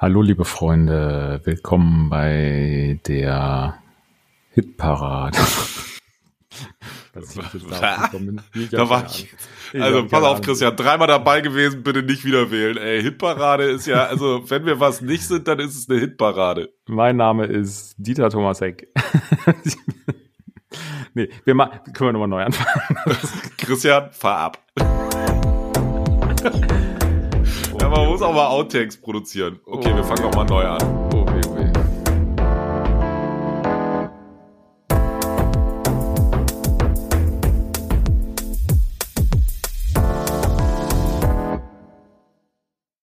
Hallo liebe Freunde, willkommen bei der Hitparade. da war ich. Also pass auf, Christian, dreimal dabei gewesen, bitte nicht wieder wählen. Ey, Hitparade ist ja, also wenn wir was nicht sind, dann ist es eine Hitparade. Mein Name ist Dieter Thomas Heck. nee, wir machen, können wir nochmal neu anfangen. Christian, fahr ab. Muss auch mal Outtakes produzieren. Okay, wir fangen nochmal neu an.